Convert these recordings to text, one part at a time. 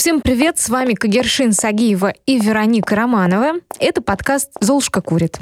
Всем привет, с вами Кагершин Сагиева и Вероника Романова. Это подкаст «Золушка курит»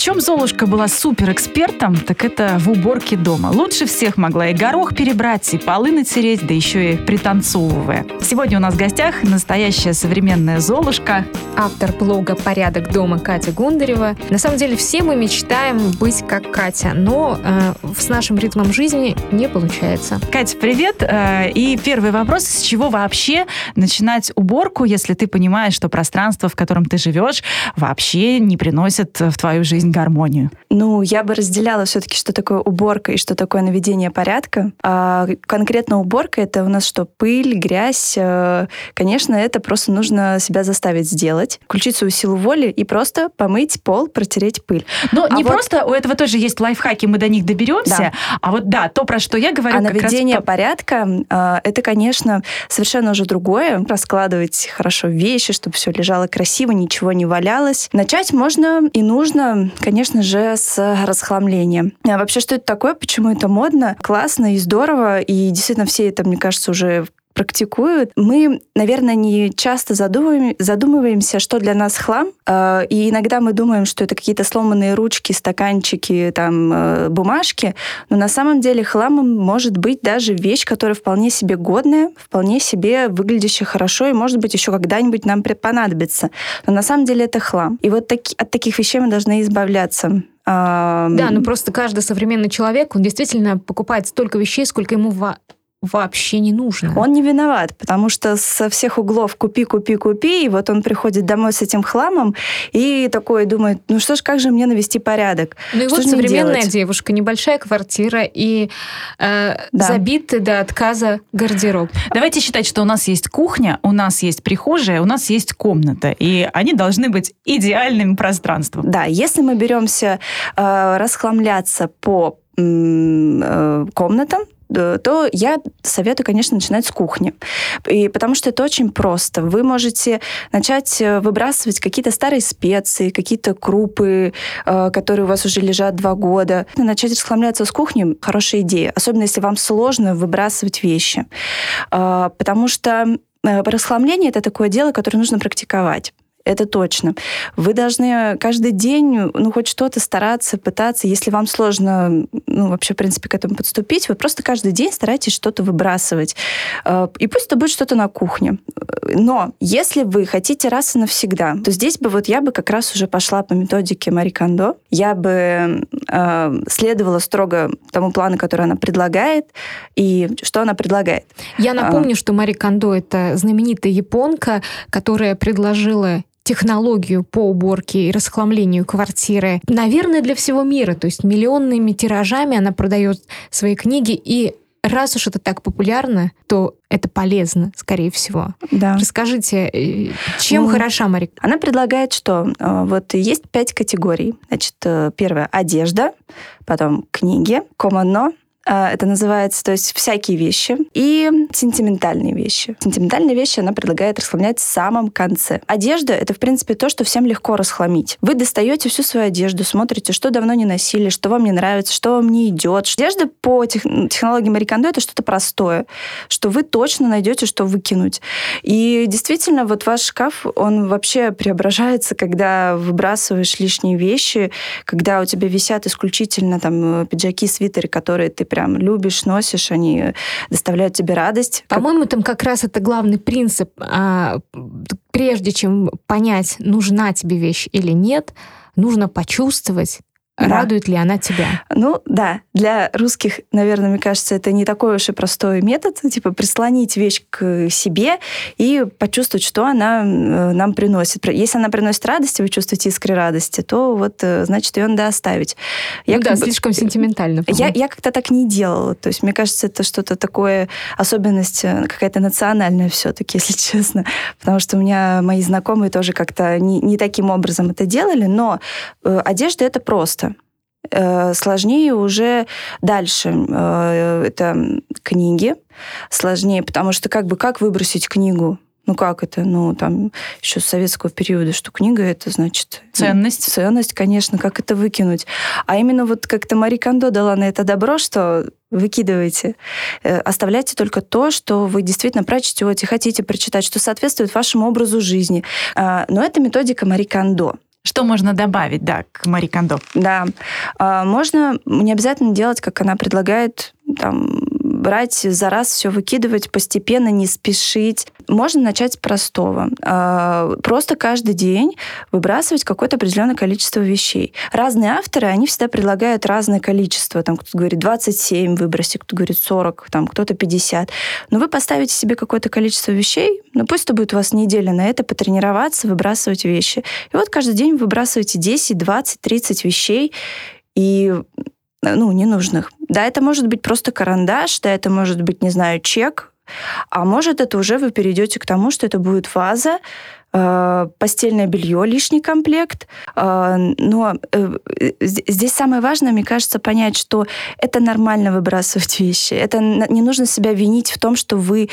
чем Золушка была суперэкспертом, так это в уборке дома. Лучше всех могла и горох перебрать, и полы натереть, да еще и пританцовывая. Сегодня у нас в гостях настоящая современная Золушка. Автор блога «Порядок дома» Катя Гундарева. На самом деле все мы мечтаем быть как Катя, но э, с нашим ритмом жизни не получается. Катя, привет. Э, и первый вопрос, с чего вообще начинать уборку, если ты понимаешь, что пространство, в котором ты живешь, вообще не приносит в твою жизнь гармонию? Ну, я бы разделяла все-таки, что такое уборка и что такое наведение порядка. А конкретно уборка — это у нас что, пыль, грязь. Э, конечно, это просто нужно себя заставить сделать, включить свою силу воли и просто помыть пол, протереть пыль. Но а не вот... просто, у этого тоже есть лайфхаки, мы до них доберемся, да. а вот да, то, про что я говорю... А наведение раз... порядка э, — это, конечно, совершенно уже другое. Раскладывать хорошо вещи, чтобы все лежало красиво, ничего не валялось. Начать можно и нужно конечно же, с расхламлением. А вообще, что это такое, почему это модно, классно и здорово, и действительно все это, мне кажется, уже практикуют, мы, наверное, не часто задумываем, задумываемся, что для нас хлам. А, и иногда мы думаем, что это какие-то сломанные ручки, стаканчики, там, э, бумажки. Но на самом деле хламом может быть даже вещь, которая вполне себе годная, вполне себе выглядящая хорошо, и, может быть, еще когда-нибудь нам понадобится. Но на самом деле это хлам. И вот таки, от таких вещей мы должны избавляться. Да, ну просто каждый современный человек, он действительно покупает столько вещей, сколько ему вообще не нужно. Он не виноват, потому что со всех углов купи, купи, купи, и вот он приходит домой с этим хламом и такой думает, ну что ж, как же мне навести порядок? Ну и что вот современная девушка, небольшая квартира и э, да. забитый до отказа гардероб. Давайте считать, что у нас есть кухня, у нас есть прихожая, у нас есть комната, и они должны быть идеальным пространством. Да, если мы беремся э, расхламляться по э, комнатам, то я советую, конечно, начинать с кухни. И потому что это очень просто. Вы можете начать э, выбрасывать какие-то старые специи, какие-то крупы, э, которые у вас уже лежат два года. Начать расхламляться с кухни – хорошая идея. Особенно, если вам сложно выбрасывать вещи. Потому что расхламление – это такое дело, которое нужно практиковать это точно. Вы должны каждый день, ну, хоть что-то стараться, пытаться. Если вам сложно, ну, вообще, в принципе, к этому подступить, вы просто каждый день старайтесь что-то выбрасывать. Э, и пусть это будет что-то на кухне. Но если вы хотите раз и навсегда, то здесь бы вот я бы как раз уже пошла по методике Мари Кондо. Я бы э, следовала строго тому плану, который она предлагает, и что она предлагает. Я напомню, а, что Мари Кондо — это знаменитая японка, которая предложила технологию по уборке и расхламлению квартиры, наверное, для всего мира. То есть миллионными тиражами она продает свои книги, и раз уж это так популярно, то это полезно, скорее всего. Да. Расскажите, э, чем ну, хороша Марика? Она предлагает, что э, вот есть пять категорий. Значит, э, первое — одежда, потом книги, комано, а, это называется, то есть всякие вещи и сентиментальные вещи. Сентиментальные вещи она предлагает расхламлять в самом конце. Одежда — это, в принципе, то, что всем легко расхламить. Вы достаете всю свою одежду, смотрите, что давно не носили, что вам не нравится, что вам не идет. Одежда по тех, технологии Марикондо — это что-то простое, что вы точно найдете, что выкинуть. И действительно, вот ваш шкаф, он вообще преображается, когда выбрасываешь лишние вещи, когда у тебя висят исключительно там пиджаки, свитеры, которые ты прям любишь, носишь, они доставляют тебе радость. По-моему, там как раз это главный принцип. А, прежде чем понять, нужна тебе вещь или нет, нужно почувствовать, да. Радует ли она тебя? Ну, да. Для русских, наверное, мне кажется, это не такой уж и простой метод. Типа прислонить вещь к себе и почувствовать, что она э, нам приносит. Если она приносит радость, вы чувствуете искры радости, то вот, э, значит, ее надо оставить. Я ну да, бы... слишком сентиментально. Я, я как-то так не делала. То есть, мне кажется, это что-то такое, особенность э, какая-то национальная все-таки, если честно. Потому что у меня мои знакомые тоже как-то не, не таким образом это делали, но э, одежда это просто. Э, сложнее уже дальше. Э, это книги. Сложнее, потому что как бы как выбросить книгу? Ну как это? Ну, там еще с советского периода, что книга это значит... Ценность. Ценность, конечно, как это выкинуть. А именно вот как-то Мари Кондо дала на это добро, что выкидывайте. Э, оставляйте только то, что вы действительно прочтете, хотите прочитать, что соответствует вашему образу жизни. А, но это методика Мари Кондо. Что можно добавить, да, к Мари Кондо? Да. А, можно не обязательно делать, как она предлагает, там, брать за раз все выкидывать, постепенно не спешить. Можно начать с простого. А, просто каждый день выбрасывать какое-то определенное количество вещей. Разные авторы, они всегда предлагают разное количество. Там кто-то говорит 27 выброси, кто-то говорит 40, там кто-то 50. Но вы поставите себе какое-то количество вещей, ну пусть это будет у вас неделя на это, потренироваться, выбрасывать вещи. И вот каждый день вы выбрасываете 10, 20, 30 вещей, и ну, ненужных. Да, это может быть просто карандаш, да, это может быть, не знаю, чек, а может это уже вы перейдете к тому, что это будет ваза, Э, постельное белье, лишний комплект. Э, но э, здесь самое важное, мне кажется, понять, что это нормально выбрасывать вещи. Это не нужно себя винить в том, что вы,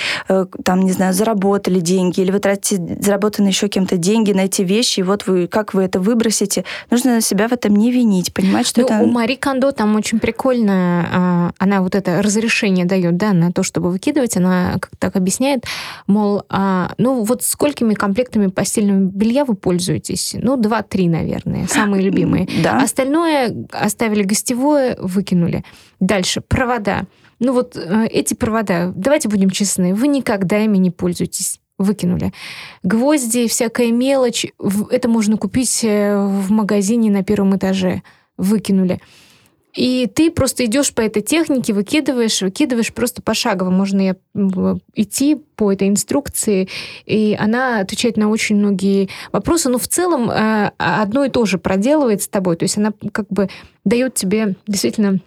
там, не знаю, заработали деньги, или вы тратите заработанные еще кем-то деньги на эти вещи, и вот вы, как вы это выбросите. Нужно себя в этом не винить, понимать, что ну, это... У Мари Кондо там очень прикольно, а, она вот это разрешение дает, да, на то, чтобы выкидывать, она как так объясняет, мол, а, ну вот сколькими комплектами видами постельного белья вы пользуетесь? Ну, два-три, наверное, самые любимые. Да. Остальное оставили гостевое, выкинули. Дальше, провода. Ну вот э, эти провода, давайте будем честны, вы никогда ими не пользуетесь выкинули. Гвозди, всякая мелочь, это можно купить э, в магазине на первом этаже, выкинули. И ты просто идешь по этой технике, выкидываешь, выкидываешь просто пошагово. Можно идти по этой инструкции, и она отвечает на очень многие вопросы. Но в целом э, одно и то же проделывает с тобой. То есть она как бы дает тебе действительно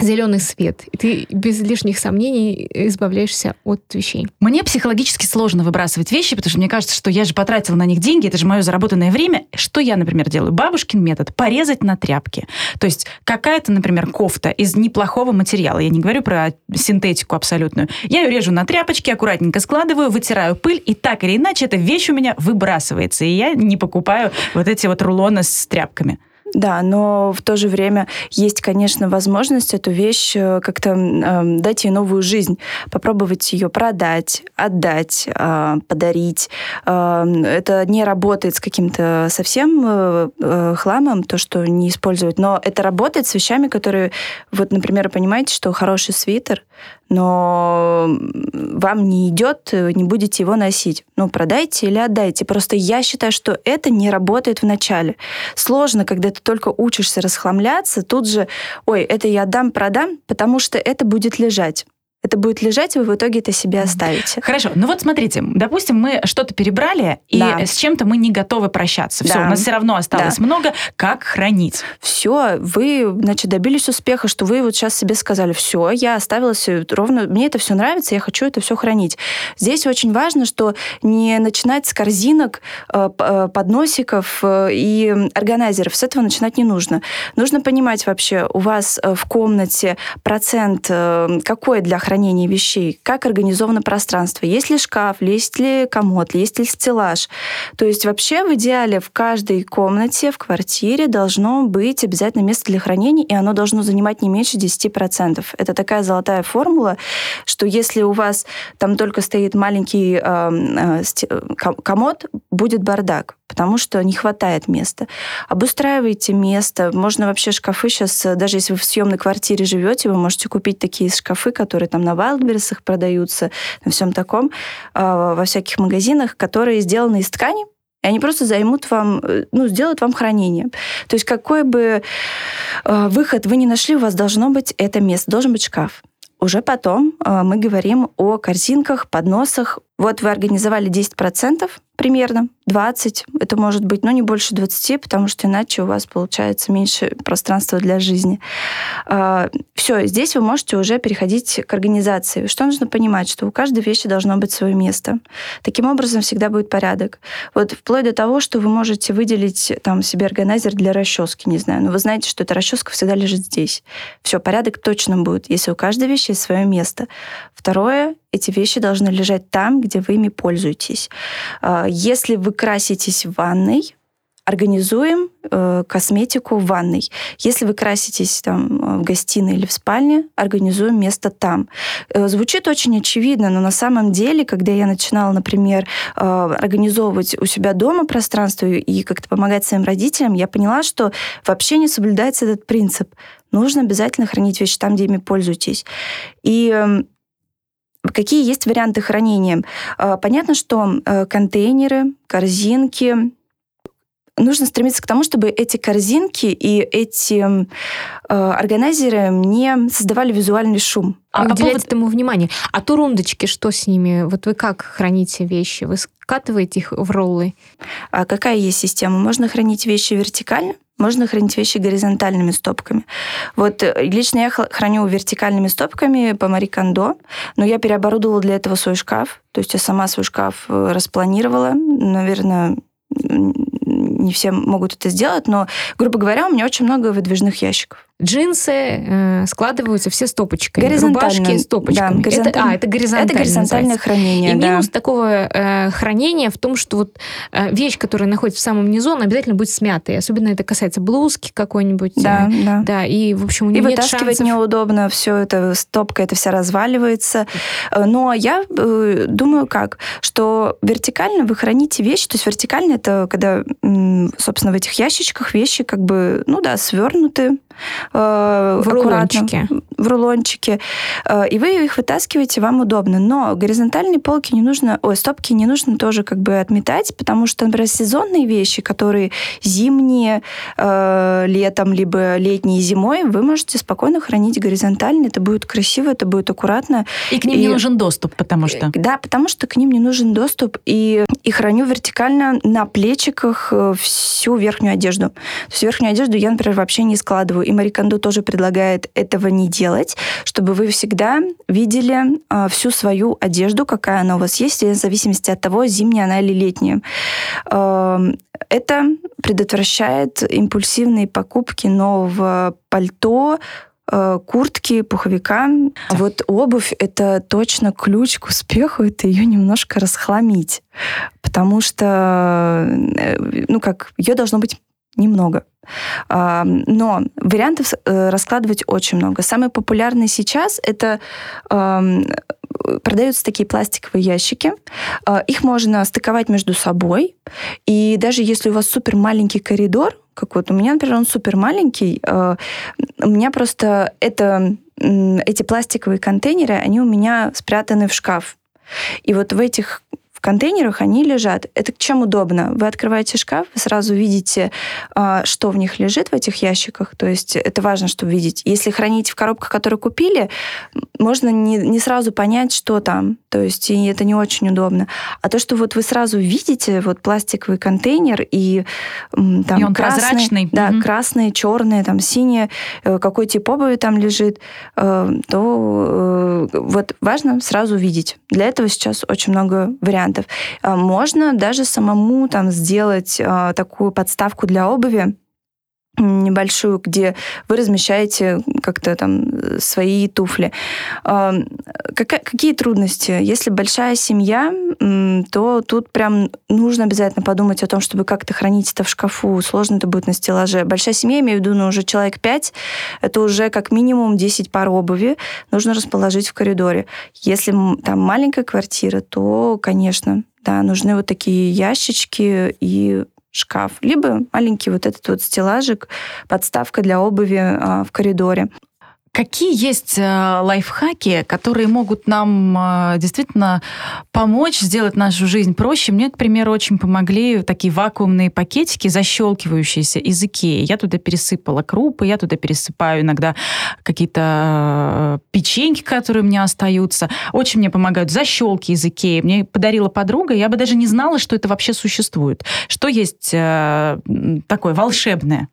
зеленый свет, и ты без лишних сомнений избавляешься от вещей. Мне психологически сложно выбрасывать вещи, потому что мне кажется, что я же потратила на них деньги, это же мое заработанное время. Что я, например, делаю? Бабушкин метод – порезать на тряпки. То есть какая-то, например, кофта из неплохого материала, я не говорю про синтетику абсолютную, я ее режу на тряпочки, аккуратненько складываю, вытираю пыль, и так или иначе эта вещь у меня выбрасывается, и я не покупаю вот эти вот рулоны с тряпками. Да, но в то же время есть, конечно, возможность эту вещь э, как-то э, дать ей новую жизнь, попробовать ее продать, отдать, э, подарить. Э, это не работает с каким-то совсем э, э, хламом, то, что не использовать, но это работает с вещами, которые, вот, например, понимаете, что хороший свитер, но вам не идет, не будете его носить. Ну, продайте или отдайте. Просто я считаю, что это не работает в начале. Сложно, когда ты только учишься расхламляться, тут же, ой, это я отдам, продам, потому что это будет лежать это будет лежать, и вы в итоге это себе оставите. Хорошо. Ну вот смотрите, допустим, мы что-то перебрали, и да. с чем-то мы не готовы прощаться. Все, да. у нас все равно осталось да. много. Как хранить? Все, вы, значит, добились успеха, что вы вот сейчас себе сказали, все, я оставила все ровно, мне это все нравится, я хочу это все хранить. Здесь очень важно, что не начинать с корзинок, э, э, подносиков э, и органайзеров. С этого начинать не нужно. Нужно понимать вообще, у вас в комнате процент какой для хранения хранения вещей, как организовано пространство, есть ли шкаф, есть ли комод, есть ли стеллаж. То есть вообще в идеале в каждой комнате, в квартире должно быть обязательно место для хранения, и оно должно занимать не меньше 10%. Это такая золотая формула, что если у вас там только стоит маленький э, э, комод, будет бардак потому что не хватает места. Обустраивайте место. Можно вообще шкафы сейчас, даже если вы в съемной квартире живете, вы можете купить такие шкафы, которые там на Wildberries продаются, на всем таком, а, во всяких магазинах, которые сделаны из ткани, и они просто займут вам, э, ну, сделают вам хранение. То есть какой бы э, выход вы ни нашли, у вас должно быть это место, должен быть шкаф. Уже потом э, мы говорим о корзинках, подносах. Вот вы организовали 10%, примерно 20, это может быть, но не больше 20, потому что иначе у вас получается меньше пространства для жизни. А, Все, здесь вы можете уже переходить к организации. Что нужно понимать? Что у каждой вещи должно быть свое место. Таким образом всегда будет порядок. Вот вплоть до того, что вы можете выделить там себе органайзер для расчески, не знаю, но вы знаете, что эта расческа всегда лежит здесь. Все, порядок точно будет, если у каждой вещи есть свое место. Второе, эти вещи должны лежать там, где вы ими пользуетесь. А, если вы краситесь в ванной, организуем э, косметику в ванной. Если вы краситесь там в гостиной или в спальне, организуем место там. Э, звучит очень очевидно, но на самом деле, когда я начинала, например, э, организовывать у себя дома пространство и как-то помогать своим родителям, я поняла, что вообще не соблюдается этот принцип. Нужно обязательно хранить вещи там, где ими пользуетесь. И эм, Какие есть варианты хранения? Э, понятно, что э, контейнеры, корзинки, нужно стремиться к тому, чтобы эти корзинки и эти э, органайзеры не создавали визуальный шум. А, а уделять повод... этому внимание. А турундочки, что с ними? Вот вы как храните вещи? Вы скатываете их в роллы? А какая есть система? Можно хранить вещи вертикально, можно хранить вещи горизонтальными стопками. Вот э, лично я храню вертикальными стопками по Мари Кондо, но я переоборудовала для этого свой шкаф. То есть я сама свой шкаф э, распланировала. Наверное, не все могут это сделать, но, грубо говоря, у меня очень много выдвижных ящиков. Джинсы э, складываются все стопочками. Рубашки стопочками. Да, это, а, это горизонтальное. Это горизонтальное хранение, И да. минус такого э, хранения в том, что вот э, вещь, которая находится в самом низу, она обязательно будет смятой. Особенно это касается блузки какой-нибудь. Да, э, да. Да, и, в общем, у нее И нет вытаскивать шансов... неудобно, все это, стопка, это вся разваливается. Э, но я э, думаю как, что вертикально вы храните вещи, то есть вертикально это когда, собственно, в этих ящичках вещи как бы, ну да, свернуты, в рулончике. В рулончике. Э, и вы их вытаскиваете, вам удобно. Но горизонтальные полки не нужно, ой, стопки не нужно тоже как бы отметать, потому что, например, сезонные вещи, которые зимние, э, летом, либо летние зимой, вы можете спокойно хранить горизонтально. Это будет красиво, это будет аккуратно. И к ним и... не нужен доступ, потому что... Да, потому что к ним не нужен доступ. И, и храню вертикально на плечиках э, всю верхнюю одежду. То есть верхнюю одежду я, например, вообще не складываю и Мари Кондо тоже предлагает этого не делать, чтобы вы всегда видели э, всю свою одежду, какая она у вас есть, в зависимости от того, зимняя она или летняя. Э, это предотвращает импульсивные покупки нового пальто, э, куртки, пуховика. А вот обувь — это точно ключ к успеху, это ее немножко расхламить. Потому что, э, ну как, ее должно быть немного. Но вариантов э, раскладывать очень много. Самый популярный сейчас это продаются такие пластиковые ящики. А, их можно стыковать между собой. И даже если у вас супер маленький коридор, как вот у меня, например, он супер маленький, а, у меня просто это, эти пластиковые контейнеры, они у меня спрятаны в шкаф. И вот в этих контейнерах они лежат. Это чем удобно? Вы открываете шкаф, вы сразу видите, а, что в них лежит в этих ящиках. То есть это важно, чтобы видеть. Если хранить в коробках, которые купили, можно не, не сразу понять, что там. То есть и это не очень удобно. А то, что вот вы сразу видите вот пластиковый контейнер и там и он красный, прозрачный. Да, угу. красные, черные, там синие, э, какой тип обуви там лежит, э, то э, вот важно сразу видеть. Для этого сейчас очень много вариантов можно даже самому там сделать а, такую подставку для обуви, небольшую, где вы размещаете как-то там свои туфли. А, какие трудности? Если большая семья, то тут прям нужно обязательно подумать о том, чтобы как-то хранить это в шкафу. Сложно это будет на стеллаже. Большая семья, имею в виду, ну, уже человек 5, это уже как минимум 10 пар обуви нужно расположить в коридоре. Если там маленькая квартира, то, конечно, да, нужны вот такие ящички и шкаф, либо маленький вот этот вот стеллажик, подставка для обуви а, в коридоре. Какие есть э, лайфхаки, которые могут нам э, действительно помочь сделать нашу жизнь проще? Мне, к примеру, очень помогли такие вакуумные пакетики, защелкивающиеся из Икеи. Я туда пересыпала крупы, я туда пересыпаю иногда какие-то э, печеньки, которые у меня остаются. Очень мне помогают защелки из Икеи. Мне подарила подруга, я бы даже не знала, что это вообще существует. Что есть такое волшебное?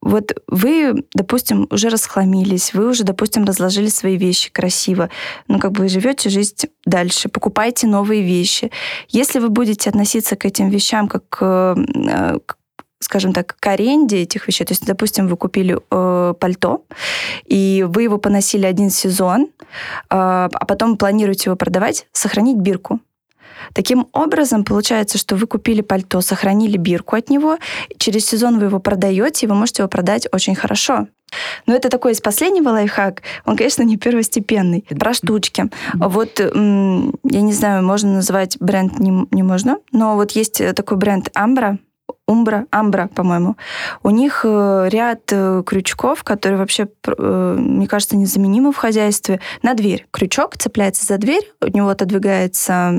Вот вы, допустим, уже расхламились, вы уже, допустим, разложили свои вещи красиво, ну, как бы живете жизнь дальше, покупайте новые вещи. Если вы будете относиться к этим вещам как э, к скажем так, к аренде этих вещей. То есть, допустим, вы купили э, пальто, и вы его поносили один сезон, э, а потом планируете его продавать, сохранить бирку. Таким образом, получается, что вы купили пальто, сохранили бирку от него, через сезон вы его продаете, и вы можете его продать очень хорошо. Но это такой из последнего лайфхак. Он, конечно, не первостепенный. Про штучки. Вот, я не знаю, можно называть бренд не, не можно, но вот есть такой бренд Ambra, Умбра, Амбра, по-моему. У них э, ряд э, крючков, которые вообще, э, мне кажется, незаменимы в хозяйстве. На дверь. Крючок цепляется за дверь, у него отодвигается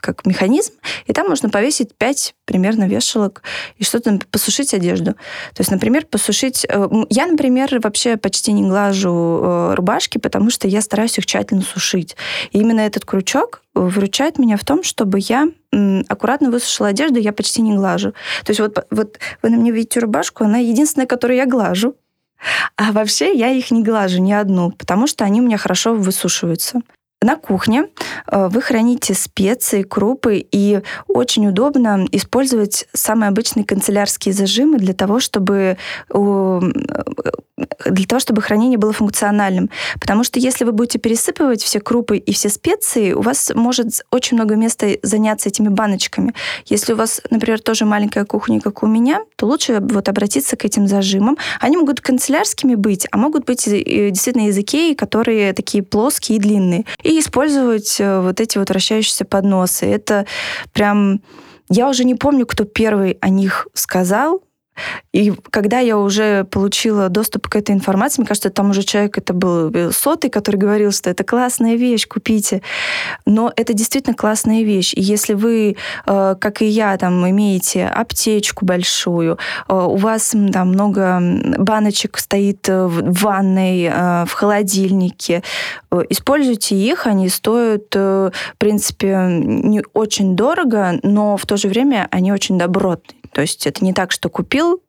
как механизм, и там можно повесить 5 примерно вешалок и что-то посушить одежду. То есть, например, посушить... Я, например, вообще почти не глажу рубашки, потому что я стараюсь их тщательно сушить. И именно этот крючок выручает меня в том, чтобы я аккуратно высушила одежду, я почти не То есть вот, вот вы на мне видите рубашку, она единственная, которую я глажу. А вообще я их не глажу, ни одну, потому что они у меня хорошо высушиваются. На кухне э, вы храните специи, крупы, и очень удобно использовать самые обычные канцелярские зажимы для того, чтобы для того, чтобы хранение было функциональным. Потому что если вы будете пересыпывать все крупы и все специи, у вас может очень много места заняться этими баночками. Если у вас, например, тоже маленькая кухня, как у меня, то лучше вот обратиться к этим зажимам. Они могут канцелярскими быть, а могут быть действительно языки, которые такие плоские и длинные. И использовать э, вот эти вот вращающиеся подносы. Это прям... Я уже не помню, кто первый о них сказал, и когда я уже получила доступ к этой информации, мне кажется, там уже человек, это был э, сотый, который говорил, что это классная вещь, купите. Но это действительно классная вещь. И если вы, э, как и я, там имеете аптечку большую, э, у вас там много баночек стоит в ванной, в холодильнике, используйте их, они стоят, в принципе, не очень дорого, но в то же время они очень добротные. То есть это не так, что купил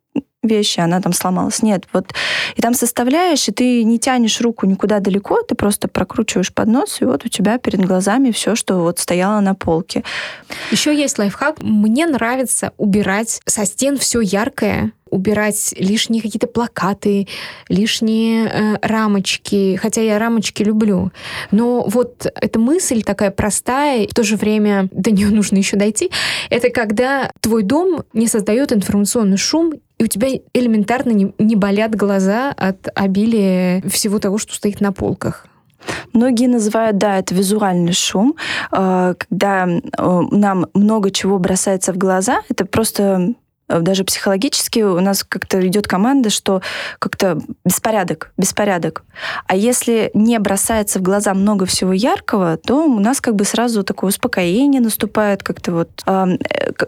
вещи, она там сломалась. Нет, вот и там составляешь, и ты не тянешь руку никуда далеко, ты просто прокручиваешь поднос, и вот у тебя перед глазами все, что вот стояло на полке. Еще есть лайфхак. Мне нравится убирать со стен все яркое, убирать лишние какие-то плакаты, лишние э, рамочки, хотя я рамочки люблю. Но вот эта мысль такая простая, в то же время до нее нужно еще дойти, это когда твой дом не создает информационный шум, у тебя элементарно не, не болят глаза от обилия всего того, что стоит на полках. Многие называют, да, это визуальный шум, э, когда э, нам много чего бросается в глаза. Это просто даже психологически у нас как-то идет команда, что как-то беспорядок, беспорядок. А если не бросается в глаза много всего яркого, то у нас как бы сразу такое успокоение наступает, как-то вот. Э,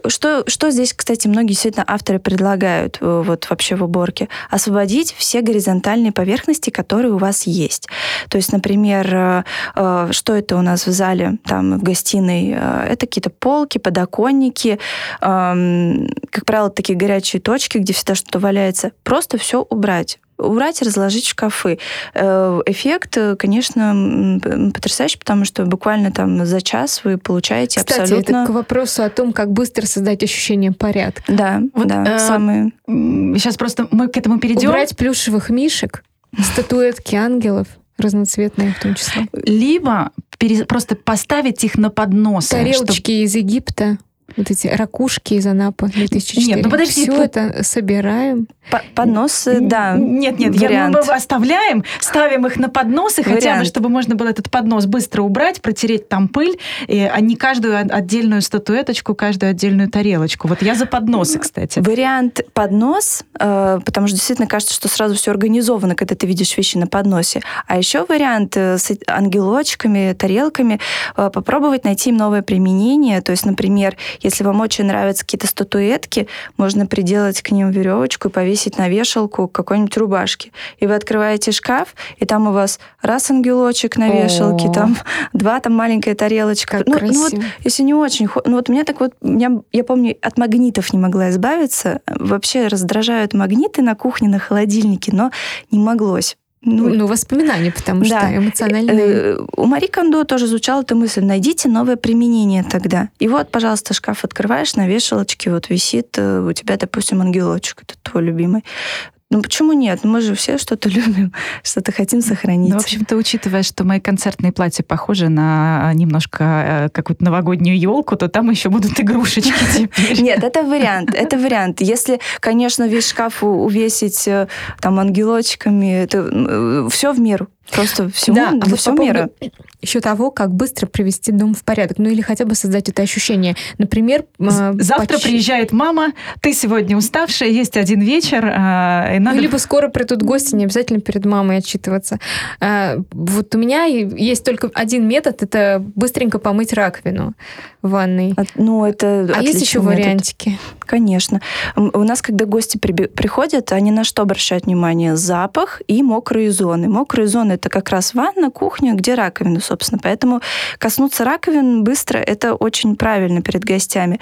что, что здесь, кстати, многие действительно авторы предлагают э, вот вообще в уборке? Освободить все горизонтальные поверхности, которые у вас есть. То есть, например, что это у нас в зале, там, в гостиной? Это какие-то полки, подоконники, как правило, такие горячие точки, где всегда что-то валяется. Просто все убрать убрать, разложить в шкафы. Э, эффект, конечно, потрясающий, потому что буквально там за час вы получаете Кстати, абсолютно... это к вопросу о том, как быстро создать ощущение порядка. Да, вот, да, э, самые... Сейчас просто мы к этому перейдем. Убрать плюшевых мишек, статуэтки ангелов, разноцветные в том числе. Либо пере... просто поставить их на поднос. Тарелочки чтобы... из Египта вот эти ракушки из Анапы 2004. Нет, ну подожди. Все это собираем. Подносы, да. Нет, нет, вариант. Я, мы оставляем, ставим их на подносы, вариант. хотя бы, чтобы можно было этот поднос быстро убрать, протереть там пыль, и, а не каждую отдельную статуэточку, каждую отдельную тарелочку. Вот я за подносы, кстати. Вариант поднос, э, потому что действительно кажется, что сразу все организовано, когда ты видишь вещи на подносе. А еще вариант э, с ангелочками, тарелками, э, попробовать найти им новое применение. То есть, например, если вам очень нравятся какие-то статуэтки, можно приделать к ним веревочку и повесить на вешалку какой-нибудь рубашки. И вы открываете шкаф, и там у вас раз ангелочек на вешалке, там два, там маленькая тарелочка. Как ну, ну вот, если не очень... Ну вот у меня так вот... Меня, я помню, от магнитов не могла избавиться. Вообще раздражают магниты на кухне, на холодильнике, но не моглось Ну, ну, воспоминания, потому да. что эмоциональные. Э, у Мари Кондо тоже звучала эта мысль, найдите новое применение тогда. И вот, пожалуйста, шкаф открываешь, на вешалочке вот висит э, у тебя, допустим, ангелочек, это твой любимый. Ну почему нет? Мы же все что-то любим, что-то хотим сохранить. Ну, в общем-то, учитывая, что мои концертные платья похожи на немножко э, какую-то новогоднюю елку, то там еще будут игрушечки теперь. Нет, это вариант, это вариант. Если, конечно, весь шкаф увесить э, там ангелочками, это э, все в меру. Просто всему, да, для а вот всего мира. Еще того, как быстро привести дом в порядок. Ну или хотя бы создать это ощущение. Например... А, завтра почти... приезжает мама, ты сегодня уставшая, есть один вечер. А, и надо... Ну, либо скоро придут гости, не обязательно перед мамой отчитываться. А, вот у меня есть только один метод, это быстренько помыть раковину в ванной. Ну, это А есть еще метод. вариантики? Конечно. У нас, когда гости при... приходят, они на что обращают внимание? Запах и мокрые зоны. Мокрые зоны это как раз ванна, кухня, где раковина, собственно. Поэтому коснуться раковин быстро – это очень правильно перед гостями.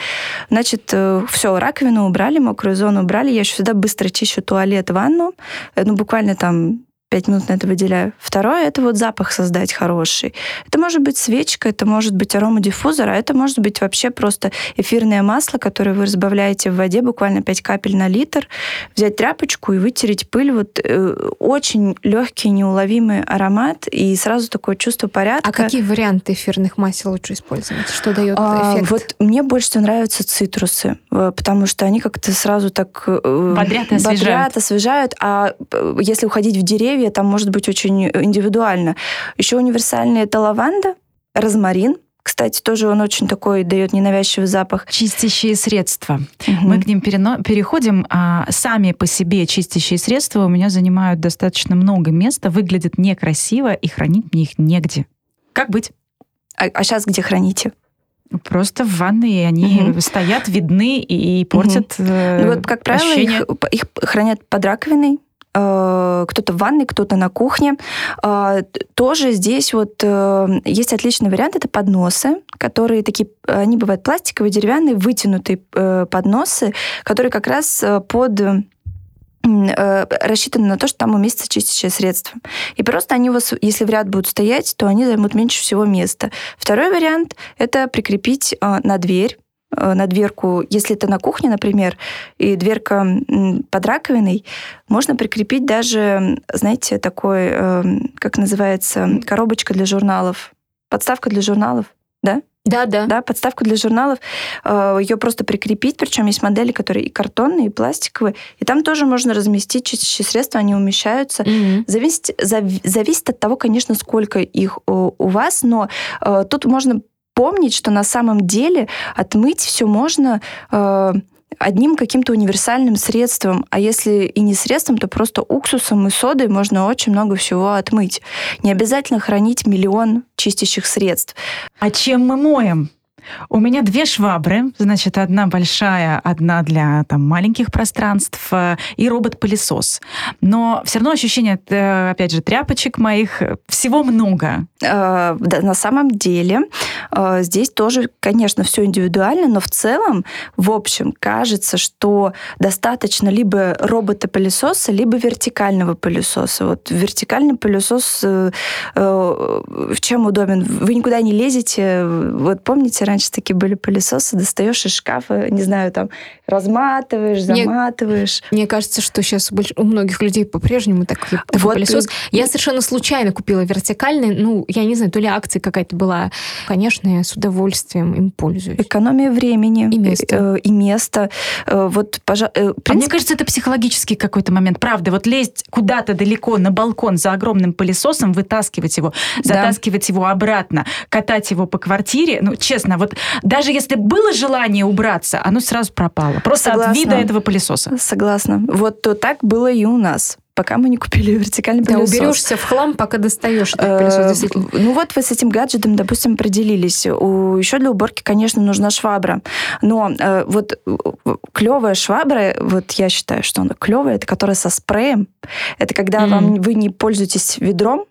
Значит, э, все, раковину убрали, мокрую зону убрали. Я еще всегда быстро чищу туалет, ванну. Э, ну, буквально там пять минут на это выделяю. Второе — это вот запах создать хороший. Это может быть свечка, это может быть аромадиффузор, а это может быть вообще просто эфирное масло, которое вы разбавляете в воде, буквально 5 капель на литр, взять тряпочку и вытереть пыль. Вот э, очень легкий, неуловимый аромат и сразу такое чувство порядка. А какие варианты эфирных масел лучше использовать? Что дает а, эффект? Вот мне больше всего нравятся цитрусы, э, потому что они как-то сразу так... Э, бодрят и освежают. Бодрят, освежают. А э, если уходить в деревья, здоровья там может быть очень индивидуально. Еще универсальный это лаванда, розмарин, кстати, тоже он очень такой дает ненавязчивый запах. Чистящие средства. Угу. Мы к ним перено- переходим. А сами по себе чистящие средства у меня занимают достаточно много места, выглядят некрасиво, и хранить мне их негде. Как быть? А, а сейчас где храните? Просто в ванной они угу. стоят, видны и портят. Угу. Ну вот, как правило, их, их хранят под раковиной, кто-то в ванной, кто-то на кухне. Э, тоже здесь вот э, есть отличный вариант, это подносы, которые такие, они бывают пластиковые, деревянные, вытянутые подносы, которые как раз под рассчитаны на то, что там уместится чистящее средство. И просто они у вас, если в ряд будут стоять, то они займут меньше всего места. Второй вариант — это прикрепить на дверь Э, на дверку, если это на кухне, например, и дверка под раковиной, можно прикрепить даже, знаете, такой, эм, как называется, коробочка для журналов, подставка для журналов, да? Да, да. Да, подставку для журналов. Э, Ее просто прикрепить, причем есть модели, которые и картонные, и пластиковые. И там тоже можно разместить чистящие средства, они умещаются. Mm-hmm. Зависит, зависит от того, конечно, сколько их у, у вас, но э, тут можно помнить, что на самом деле отмыть все можно э, одним каким-то универсальным средством, а если и не средством, то просто уксусом и содой можно очень много всего отмыть. Не обязательно хранить миллион чистящих средств. А чем мы моем? У меня две швабры, значит, одна большая, одна для там, маленьких пространств э, и робот-пылесос. Но все равно ощущение, э, опять же, тряпочек моих, всего много. Э, да, на самом деле здесь тоже, конечно, все индивидуально, но в целом, в общем, кажется, что достаточно либо робота-пылесоса, либо вертикального пылесоса. Вот вертикальный пылесос в чем удобен? Вы никуда не лезете. Вот помните, раньше такие были пылесосы, достаешь из шкафа, не знаю, там разматываешь, заматываешь. Мне, мне кажется, что сейчас у многих людей по-прежнему такой, такой вот пылесос. И... Я совершенно случайно купила вертикальный, ну, я не знаю, то ли акция какая-то была. Конечно, я с удовольствием им пользуюсь. Экономия времени. И места. Э, и место. Э, вот, пожа... Э, принцип... А мне кажется, это психологический какой-то момент. Правда, вот лезть куда-то далеко на балкон за огромным пылесосом, вытаскивать его, затаскивать да. его обратно, катать его по квартире, ну, честно, вот даже если было желание убраться, оно сразу пропало. Просто Согласна. от вида этого пылесоса. Согласна. Вот то так было и у нас пока мы не купили вертикальный пылесос. Да, уберешься в хлам, пока достаешь этот пылесос, действительно. Ну вот вы с этим гаджетом, допустим, определились. У, еще для уборки, конечно, нужна швабра. Но э, вот клевая швабра, вот я считаю, что она клевая, это которая со спреем. Это когда mm-hmm. вам вы не пользуетесь ведром,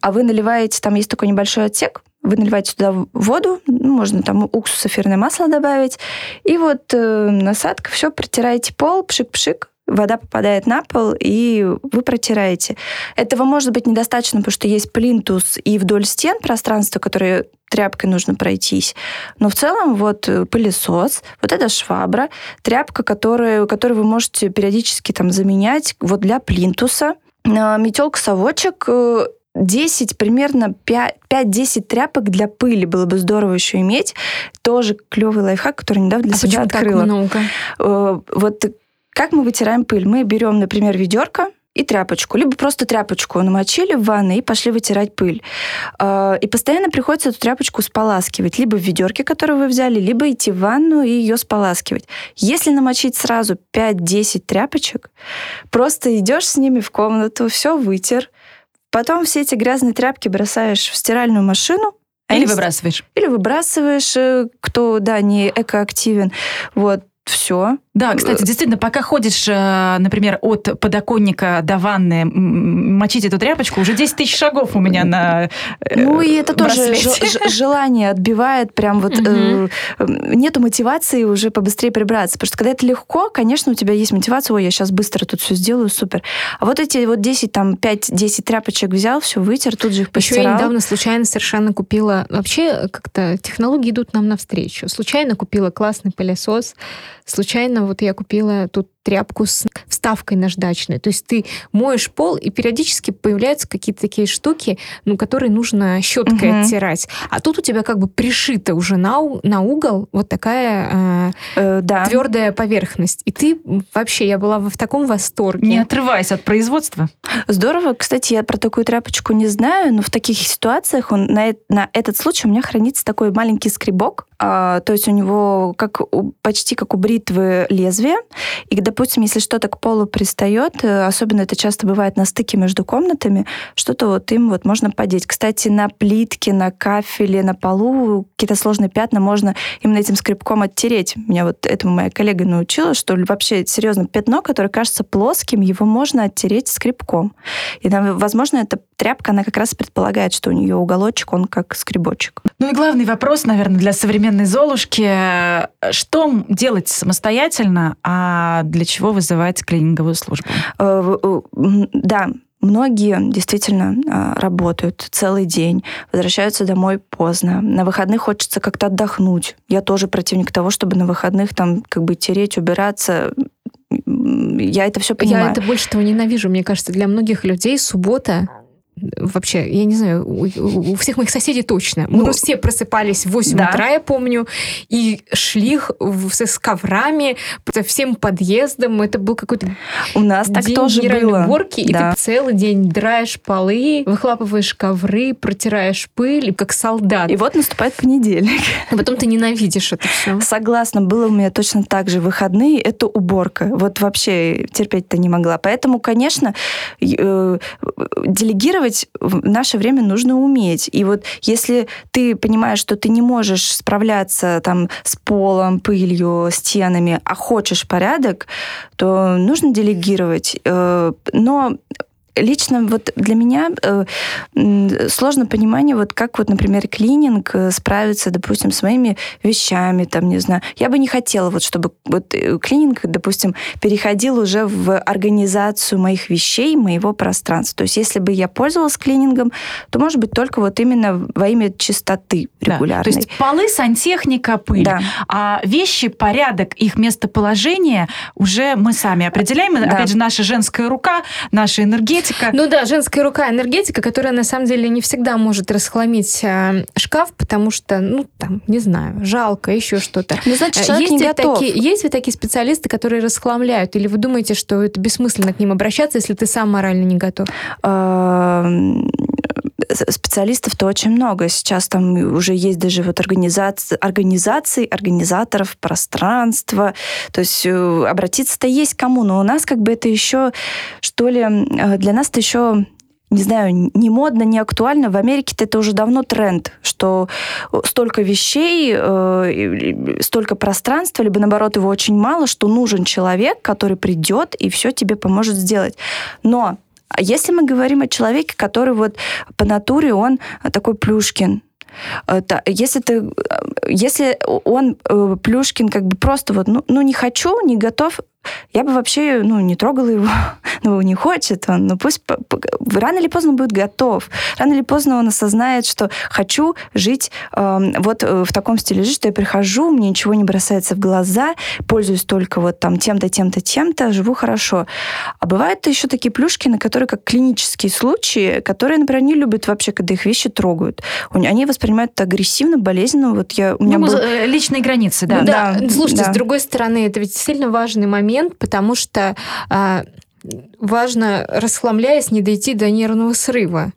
а вы наливаете, там есть такой небольшой отсек, вы наливаете туда воду, ну, можно там уксус, эфирное масло добавить, и вот э, насадка, все, протираете пол, пшик-пшик, вода попадает на пол, и вы протираете. Этого может быть недостаточно, потому что есть плинтус и вдоль стен пространство, которое тряпкой нужно пройтись. Но в целом вот э, пылесос, вот эта швабра, тряпка, которую, которую вы можете периодически там заменять вот для плинтуса. Метелка-совочек 10, примерно 5-10 тряпок для пыли было бы здорово еще иметь. Тоже клевый лайфхак, который недавно для а себя открыла. Так много? Э, вот как мы вытираем пыль? Мы берем, например, ведерко, и тряпочку, либо просто тряпочку намочили в ванной и пошли вытирать пыль. Э, и постоянно приходится эту тряпочку споласкивать, либо в ведерке, которое вы взяли, либо идти в ванну и ее споласкивать. Если намочить сразу 5-10 тряпочек, просто идешь с ними в комнату, все вытер, Потом все эти грязные тряпки бросаешь в стиральную машину. Или выбрасываешь. Или выбрасываешь, э, кто, да, не экоактивен. Вот все. Да, кстати, действительно, пока ходишь, э, например, от подоконника до ванны, мочить эту тряпочку, уже 10 тысяч шагов у меня на э, Ну и это тоже желание отбивает, прям вот э, нету мотивации уже побыстрее прибраться, потому что когда это легко, конечно, у тебя есть мотивация, ой, я сейчас быстро тут все сделаю, супер. А вот эти вот 10, там, 5-10 тряпочек взял, все вытер, тут же их постирал. Еще я недавно случайно совершенно купила, вообще как-то технологии идут нам навстречу. Случайно купила классный пылесос, случайно вот я купила тут тряпку с вставкой наждачной. То есть ты моешь пол, и периодически появляются какие-то такие штуки, ну, которые нужно щеткой угу. оттирать. А тут у тебя как бы пришита уже на, на угол вот такая э, э, да. твердая поверхность. И ты вообще, я была в таком восторге. Не отрываясь от производства. Здорово. Кстати, я про такую тряпочку не знаю, но в таких ситуациях он, на, на этот случай у меня хранится такой маленький скребок. А, то есть у него как почти как у бритвы лезвие. И когда допустим, если что-то к полу пристает, э, особенно это часто бывает на стыке между комнатами, что-то вот им вот можно подеть. Кстати, на плитке, на кафеле, на полу какие-то сложные пятна можно именно этим скребком оттереть. Меня вот этому моя коллега научила, что вообще серьезно пятно, которое кажется плоским, его можно оттереть скребком. И, возможно, эта тряпка, она как раз предполагает, что у нее уголочек, он как скребочек. Ну и главный вопрос, наверное, для современной Золушки, что делать самостоятельно, а для для чего вызывать клининговую службу? Э, да, Многие действительно а, работают целый день, возвращаются домой поздно. На выходных хочется как-то отдохнуть. Я тоже противник того, чтобы на выходных там как бы тереть, убираться. Я это все понимаю. Я это больше того ненавижу. Мне кажется, для многих людей суббота вообще, я не знаю, у, у всех моих соседей точно. Мы ну, все просыпались в 8 да. утра, я помню, и шли в, с коврами по всем подъездам. Это был какой-то У нас так тоже было. уборки, да. и ты целый день драешь полы, выхлапываешь ковры, протираешь пыль, как солдат. И вот наступает понедельник. А потом ты ненавидишь это все. Согласна, было у меня точно так же. Выходные — это уборка. Вот вообще терпеть-то не могла. Поэтому, конечно, э, делегировать делегировать в наше время нужно уметь. И вот если ты понимаешь, что ты не можешь справляться там с полом, пылью, стенами, а хочешь порядок, то нужно делегировать. Э, но лично вот для меня э, сложно понимание, вот как вот, например, клининг э, справится, допустим, с моими вещами, там, не знаю. Я бы не хотела вот, чтобы вот э, клининг, допустим, переходил уже в организацию моих вещей, моего пространства. То есть если бы я пользовалась клинингом, то, может быть, только вот именно во имя чистоты регулярной. Да. То есть полы, сантехника, пыль. Да. А вещи, порядок, их местоположение уже мы сами определяем. Да. Опять же, наша женская рука, наша энергия энергетика. Ну да, женская рука энергетика, которая на самом деле не всегда может расхламить э, шкаф, потому что, ну, там, не знаю, жалко, еще что-то. Ну, значит, человек есть не готов. Такие, есть ведь такие специалисты, которые расхламляют? Или вы думаете, что это бессмысленно к ним обращаться, если ты сам морально не готов? Специалистов-то очень много. Сейчас там уже есть даже вот организации, организации организаторов пространства. То есть э, обратиться-то есть кому. Но у нас как бы это еще, что ли, э, для нас это еще не знаю, не модно, не актуально. В Америке это уже давно тренд, что столько вещей, э, столько пространства, либо наоборот его очень мало, что нужен человек, который придет и все тебе поможет сделать. Но если мы говорим о человеке, который вот по натуре он такой Плюшкин, если ты, если он Плюшкин как бы просто вот, ну, ну не хочу, не готов, Я бы вообще, ну, не трогала его, ну, не хочет он, но пусть рано или поздно будет готов. Рано или поздно он осознает, что хочу жить эм, э, вот в таком стиле жизни, что я прихожу, мне ничего не бросается в глаза, пользуюсь только вот там тем-то, тем-то, тем-то, живу хорошо. А бывают еще такие плюшки, на которые как клинические случаи, которые, например, не любят вообще, когда их вещи трогают. Они воспринимают это агрессивно, болезненно. Вот я, у меня ну, был... Э, личные границы, да. Ну, да. да. Слушайте, да. с другой стороны, это ведь сильно важный момент, потому что а, важно, расхламляясь, не дойти до нервного срыва.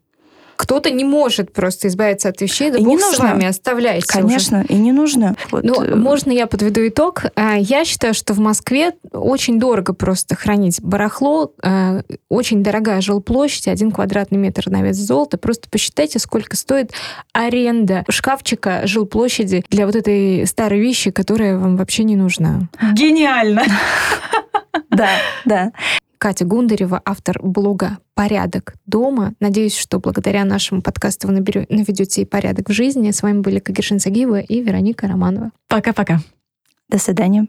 Кто-то не может просто избавиться от вещей, да и бог не нужно. с вами, оставляйте Конечно, уже. и не нужно. Вот. Ну, э, можно я подведу итог? А, я считаю, что в Москве очень дорого просто хранить барахло. А, очень дорогая жилплощадь, один квадратный метр на вес золота. Просто посчитайте, сколько стоит аренда шкафчика жилплощади для вот этой старой вещи, которая вам вообще не нужна. Гениально! Да, да. Катя Гундарева, автор блога «Порядок дома». Надеюсь, что благодаря нашему подкасту вы наведете и порядок в жизни. С вами были Кагершин Сагиева и Вероника Романова. Пока-пока. До свидания.